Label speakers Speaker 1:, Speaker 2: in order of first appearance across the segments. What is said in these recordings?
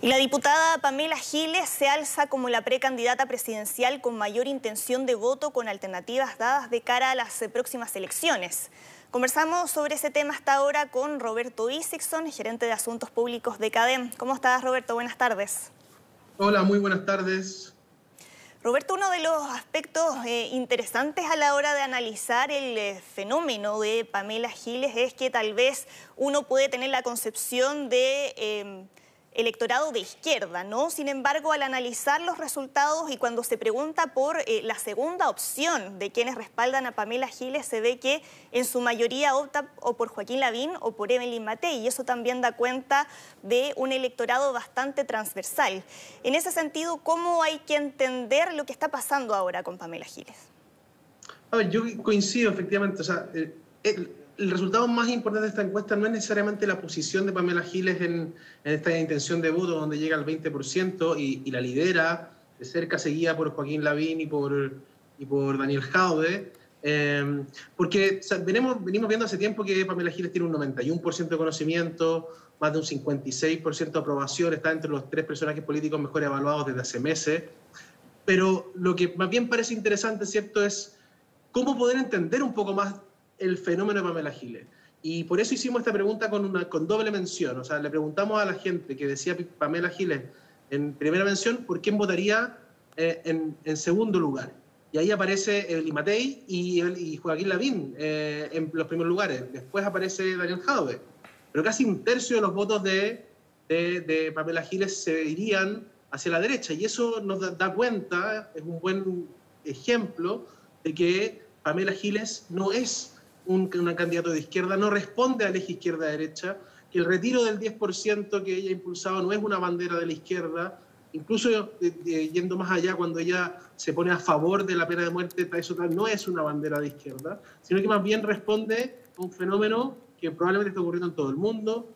Speaker 1: Y la diputada Pamela Giles se alza como la precandidata presidencial con mayor intención de voto con alternativas dadas de cara a las próximas elecciones. Conversamos sobre ese tema hasta ahora con Roberto Isixson, gerente de Asuntos Públicos de CADEM. ¿Cómo estás, Roberto? Buenas tardes.
Speaker 2: Hola, muy buenas tardes.
Speaker 1: Roberto, uno de los aspectos eh, interesantes a la hora de analizar el eh, fenómeno de Pamela Giles es que tal vez uno puede tener la concepción de... Eh, electorado de izquierda, ¿no? Sin embargo, al analizar los resultados y cuando se pregunta por eh, la segunda opción de quienes respaldan a Pamela Giles, se ve que en su mayoría opta o por Joaquín Lavín o por Evelyn Matei, y eso también da cuenta de un electorado bastante transversal. En ese sentido, ¿cómo hay que entender lo que está pasando ahora con Pamela Giles?
Speaker 2: A ver, yo coincido efectivamente, o sea, el resultado más importante de esta encuesta no es necesariamente la posición de Pamela Giles en, esta intención de voto, donde llega al 20% y, la lidera de cerca, seguida por Joaquín Lavín y por, y por Daniel Jaude. Eh, porque venimos, venimos viendo hace tiempo que Pamela Giles tiene un 91% de conocimiento, más de un 56% de aprobación, está entre los tres personajes políticos mejor evaluados desde hace meses. Pero lo que más bien parece interesante, ¿cierto?, es cómo poder entender un poco más el fenómeno de Pamela Giles. Y por eso hicimos esta pregunta con, una, con doble mención. O sea, le preguntamos a la gente que decía Pamela Giles en primera mención por quién votaría eh, en, segundo lugar. Y ahí aparece el Imatei y, Joaquín Lavín eh, en los primeros lugares. Después aparece Daniel Jadwe. Pero casi un tercio de los votos de, Pamela Giles se irían hacia la derecha. Y eso nos da cuenta, es un buen ejemplo de que Pamela Giles no es un, candidato de izquierda, no responde al eje izquierda-derecha, que el retiro del 10% que ella ha impulsado no es una bandera de la izquierda, incluso eh, eh, yendo más allá, cuando ella se pone a favor de la pena de muerte, eso no es una bandera de izquierda, sino que más bien responde a un fenómeno que probablemente está ocurriendo en todo el mundo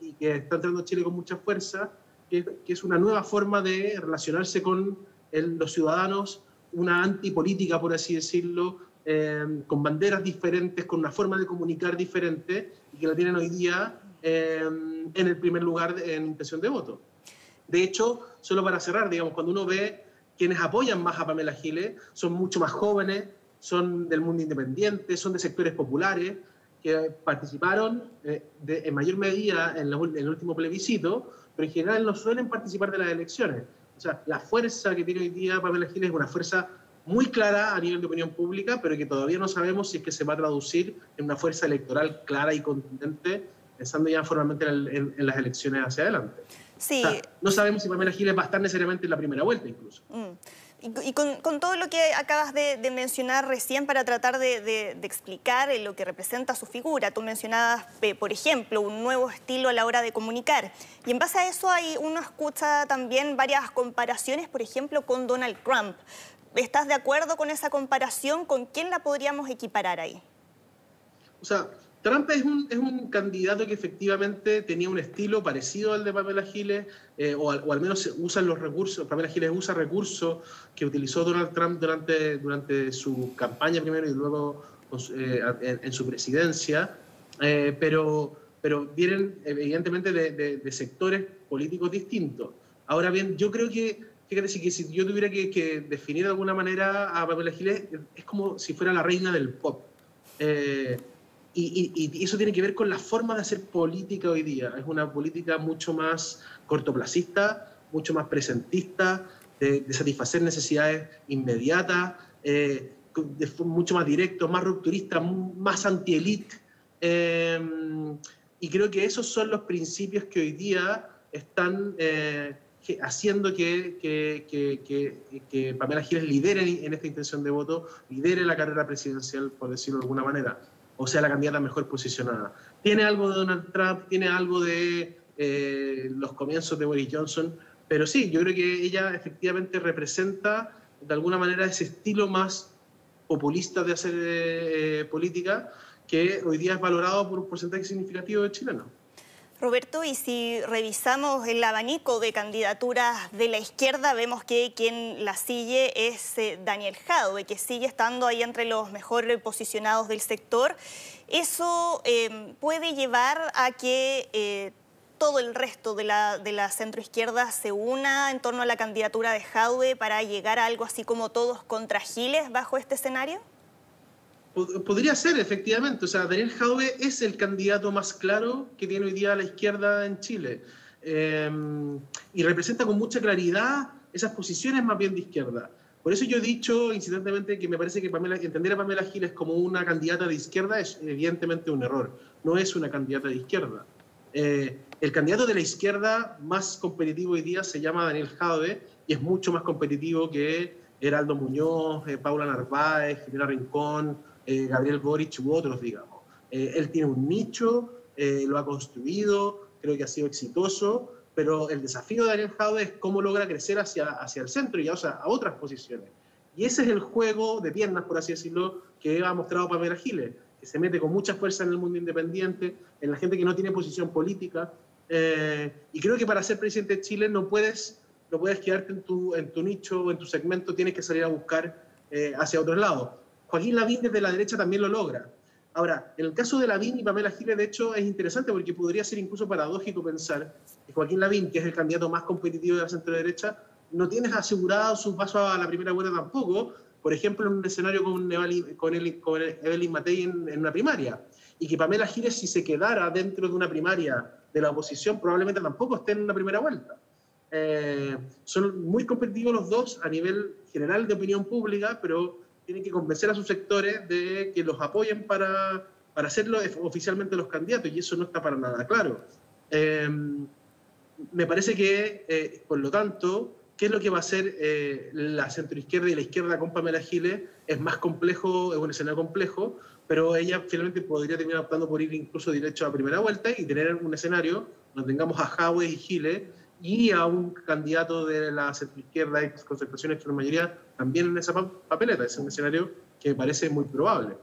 Speaker 2: y que está entrando a Chile con mucha fuerza, que, es una nueva forma de relacionarse con los ciudadanos, una antipolítica, por así decirlo, eh, con banderas diferentes, con una forma de comunicar diferente y que la tienen hoy día eh, en el primer lugar en intención de voto. De hecho, solo para cerrar, digamos, cuando uno ve quienes apoyan más a Pamela Giles, son mucho más jóvenes, son del mundo independiente, son de sectores populares, que participaron eh, en mayor medida en, en, el último plebiscito, pero en general no suelen participar de las elecciones. O sea, la fuerza que tiene hoy día Pamela Giles es una fuerza muy clara a nivel de opinión pública, pero que todavía no sabemos si es que se va a traducir en una fuerza electoral clara y contundente, pensando ya formalmente en, las elecciones hacia adelante. Sí. no sabemos si Pamela Giles va a estar necesariamente en la primera vuelta incluso. Mm.
Speaker 1: Y, con, todo lo que acabas de, mencionar recién para tratar de, explicar lo que representa su figura, tú mencionabas, por ejemplo, un nuevo estilo a la hora de comunicar. Y en base a eso hay, uno escucha también varias comparaciones, por ejemplo, con Donald Trump. ¿Estás de acuerdo con esa comparación? ¿Con quién la podríamos equiparar ahí?
Speaker 2: O sea, Trump es un, es un candidato que efectivamente tenía un estilo parecido al de Pamela Giles, eh, o, al, menos usa los recursos, Pamela Giles usa recursos que utilizó Donald Trump durante, durante su campaña primero y luego pues, eh, en, su presidencia, eh, pero, pero vienen evidentemente de sectores políticos distintos. Ahora bien, yo creo que fíjate, si, que si yo tuviera que, definir de alguna manera a Pamela Giles, es como si fuera la reina del pop. Eh, y, eso tiene que ver con la forma de hacer política hoy día. Es una política mucho más cortoplacista, mucho más presentista, de, satisfacer necesidades inmediatas, eh, mucho más directo, más rupturista, más anti-elite. Eh, y creo que esos son los principios que hoy día están haciendo que, Pamela Giles lidere en esta intención de voto, lidere la carrera presidencial, por decirlo de alguna manera, o sea, la candidata mejor posicionada. Tiene algo de Donald Trump, tiene algo de eh, los comienzos de Boris Johnson, pero sí, yo creo que ella efectivamente representa de alguna manera ese estilo más populista de hacer eh, política que hoy día es valorado por un porcentaje significativo de chilenos.
Speaker 1: Roberto, y si revisamos el abanico de candidaturas de la izquierda, vemos que quien la sigue es eh, Daniel Jadwe, que sigue estando ahí entre los mejor posicionados del sector. Eso em, puede llevar a que... Eh, todo el resto de la, de la centroizquierda se una en torno a la candidatura de Jaude para llegar a algo así como todos contra Giles bajo este escenario?
Speaker 2: Podría ser, efectivamente. O sea, Daniel Jaude es el candidato más claro que tiene hoy día la izquierda en Chile. Em, y representa con mucha claridad esas posiciones más bien de izquierda. Por eso yo he dicho incidentalmente que me parece que entender a Pamela Giles como una candidata de izquierda es evidentemente un error. No es una candidata de izquierda. Eh, el candidato de la izquierda más competitivo hoy día se llama Daniel Jaude y es mucho más competitivo que Heraldo Muñoz, eh, Paula Narváez, General Rincón, eh, Gabriel Boric u otros, digamos. él tiene un nicho, lo ha construido, creo que ha sido exitoso pero el desafío de Daniel Jaude es cómo logra crecer hacia, hacia el centro y a, a otras posiciones. Y ese es el juego de piernas, por así decirlo, que ha mostrado Pamela Giles, que se mete con mucha fuerza en el mundo independiente, en la gente que no tiene posición política. Eh, y creo que para ser presidente de Chile no puedes, no puedes quedarte en tu, en tu nicho o en tu segmento, tienes que salir a buscar eh, hacia otro lado. Joaquín Lavín desde la derecha también lo logra. Ahora, en el caso de Lavín y Pamela Giles, de hecho, es interesante porque podría ser incluso paradójico pensar que Joaquín Lavín, que es el candidato más competitivo de la centro-derecha, no tienes asegurado su paso a la primera vuelta tampoco, por ejemplo, en un escenario con, Evelyn, con, Evelyn Matei en, una primaria. Y que Pamela Giles, si se quedara dentro de una primaria de la oposición, probablemente tampoco esté en una primera vuelta. Eh, son muy competitivos los dos a nivel general de opinión pública, pero tienen que convencer a sus sectores de que los apoyen para, para hacerlo oficialmente los candidatos, y eso no está para nada claro. Em, me parece que, eh, por lo tanto, ¿qué es lo que va a hacer eh, la centroizquierda y la izquierda con Pamela Giles? Es más complejo, es un escenario complejo, pero ella finalmente podría terminar optando por ir incluso directo a primera vuelta y tener un escenario donde tengamos a Jaue y Giles y a un candidato de la centroizquierda y concentración la mayoría también en esa papeleta. Es un escenario que me parece muy probable.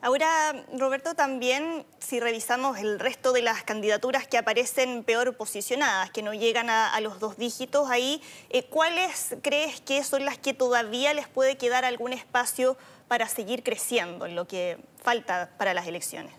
Speaker 1: Ahora, Roberto, también si revisamos el resto de las candidaturas que aparecen peor posicionadas, que no llegan a, los dos dígitos ahí, eh, ¿cuáles crees que son las que todavía les puede quedar algún espacio para seguir creciendo en lo que falta para las elecciones?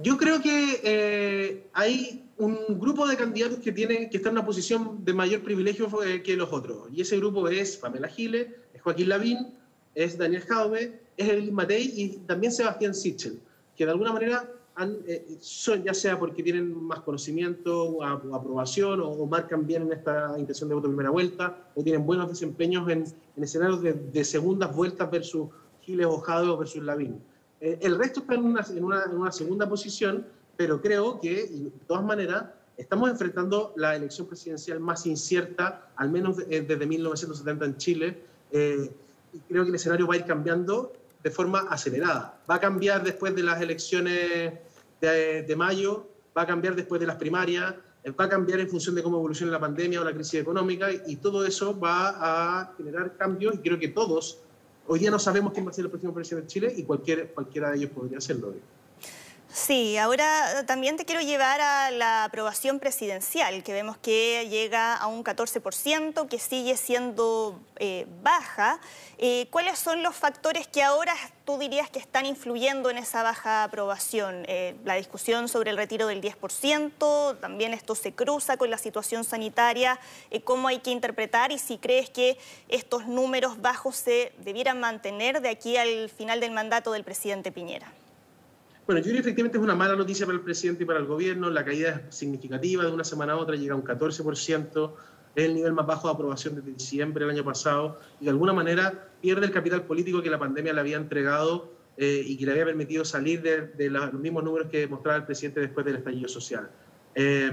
Speaker 2: Yo creo que eh, hay un grupo de candidatos que tienen que están en una posición de mayor privilegio eh, que los otros. Y ese grupo es Pamela Giles, es Joaquín Lavín, es Daniel Jaume, es el Matei y también Sebastián Sichel, que de alguna manera han, eh, son, ya sea porque tienen más conocimiento o, aprobación o, marcan bien en esta intención de voto primera vuelta o tienen buenos desempeños en, escenarios de, segundas vueltas versus Giles o Jaume versus Lavín. Eh, el resto está en una, segunda posición, pero creo que, de todas maneras, estamos enfrentando la elección presidencial más incierta, al menos eh, desde 1970 en Chile, eh, y creo que el escenario va a ir cambiando de forma acelerada. Va a cambiar después de las elecciones de, mayo, va a cambiar después de las primarias, va a cambiar en función de cómo evolucione la pandemia o la crisis económica, y todo eso va a generar cambios, y creo que todos Hoy día no sabemos quién va a ser el próximo presidente de Chile y cualquier, cualquiera de ellos podría serlo.
Speaker 1: Sí, ahora también te quiero llevar a la aprobación presidencial, que vemos que llega a un 14%, que sigue siendo eh, baja. Eh, ¿Cuáles son los factores que ahora tú dirías que están influyendo en esa baja aprobación? Eh, la discusión sobre el retiro del 10%, también esto se cruza con la situación sanitaria, ¿cómo hay que interpretar y si crees que estos números bajos se debieran mantener de aquí al final del mandato del presidente Piñera?
Speaker 2: Bueno, yo creo que efectivamente es una mala noticia para el presidente y para el gobierno. La caída es significativa, de una semana a otra llega a un 14%, es el nivel más bajo de aprobación desde diciembre del año pasado y de alguna manera pierde el capital político que la pandemia le había entregado eh, y que le había permitido salir de, los mismos números que mostraba el presidente después del estallido social. Eh,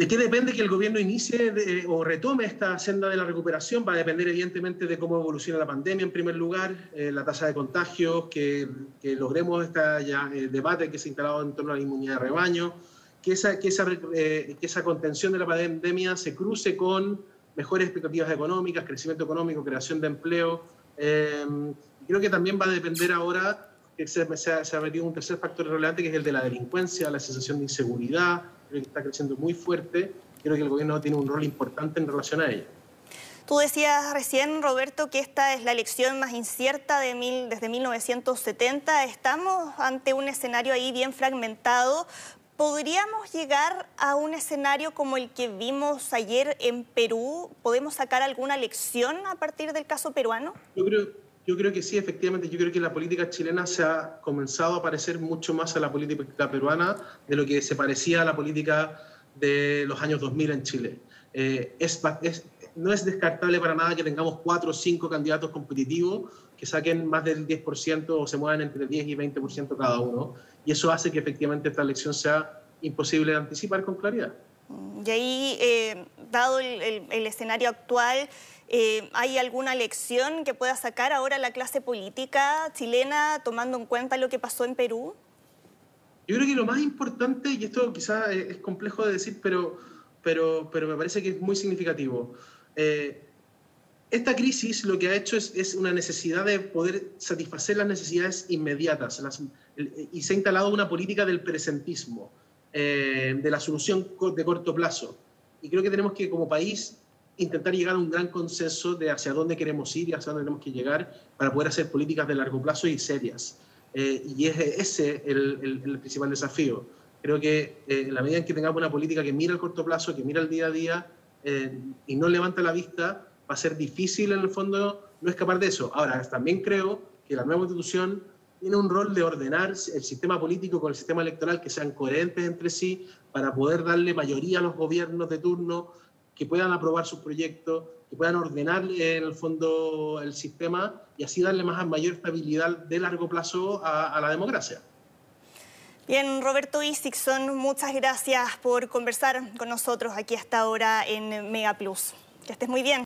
Speaker 2: ¿De qué depende que el gobierno inicie o retome esta senda de la recuperación? Va a depender evidentemente de cómo evoluciona la pandemia en primer lugar, eh, la tasa de contagios, que, logremos este ya, eh, debate que se ha instalado en torno a la inmunidad de rebaño, que esa, que, esa, eh, que esa contención de la pandemia se cruce con mejores expectativas económicas, crecimiento económico, creación de empleo. creo que también va a depender ahora que se, se, se ha metido un tercer factor relevante, que es el de la delincuencia, la sensación de inseguridad, creo que está creciendo muy fuerte, creo que el gobierno tiene un rol importante en relación a ella.
Speaker 1: Tú decías recién, Roberto, que esta es la elección más incierta de mil, desde 1970. Estamos ante un escenario ahí bien fragmentado. ¿Podríamos llegar a un escenario como el que vimos ayer en Perú? ¿Podemos sacar alguna lección a partir del caso peruano?
Speaker 2: Yo creo, yo creo que sí, efectivamente. Yo creo que la política chilena se ha comenzado a parecer mucho más a la política peruana de lo que se parecía a la política de los años 2000 en Chile. Eh, es, no es descartable para nada que tengamos cuatro o cinco candidatos competitivos que saquen más del 10% o se muevan entre 10 y 20% cada uno. Y eso hace que efectivamente esta elección sea imposible de anticipar con claridad.
Speaker 1: Y ahí, eh, dado el, escenario actual, eh, ¿hay alguna lección que pueda sacar ahora la clase política chilena tomando en cuenta lo que pasó en Perú?
Speaker 2: Yo creo que lo más importante, y esto quizás es complejo de decir, pero, pero, pero me parece que es muy significativo. Eh, esta crisis lo que ha hecho es, una necesidad de poder satisfacer las necesidades inmediatas y se ha instalado una política del presentismo, eh, de la solución de corto plazo. Y creo que tenemos que como país intentar llegar a un gran consenso de hacia dónde queremos ir y hacia dónde tenemos que llegar para poder hacer políticas de largo plazo y serias. Eh, y es ese el, el, principal desafío. Creo que en la medida en que tengamos una política que mira al corto plazo, que mira el día a día, eh, y no levanta la vista, va a ser difícil en el fondo no escapar de eso. Ahora, también creo que la nueva constitución tiene un rol de ordenar el sistema político con el sistema electoral, que sean coherentes entre sí, para poder darle mayoría a los gobiernos de turno, que puedan aprobar sus proyectos, que puedan ordenar en el fondo el sistema y así darle más mayor estabilidad de largo plazo a, a la democracia.
Speaker 1: Bien, Roberto Isixson, muchas gracias por conversar con nosotros aquí hasta ahora en Mega Plus. Que estés muy bien.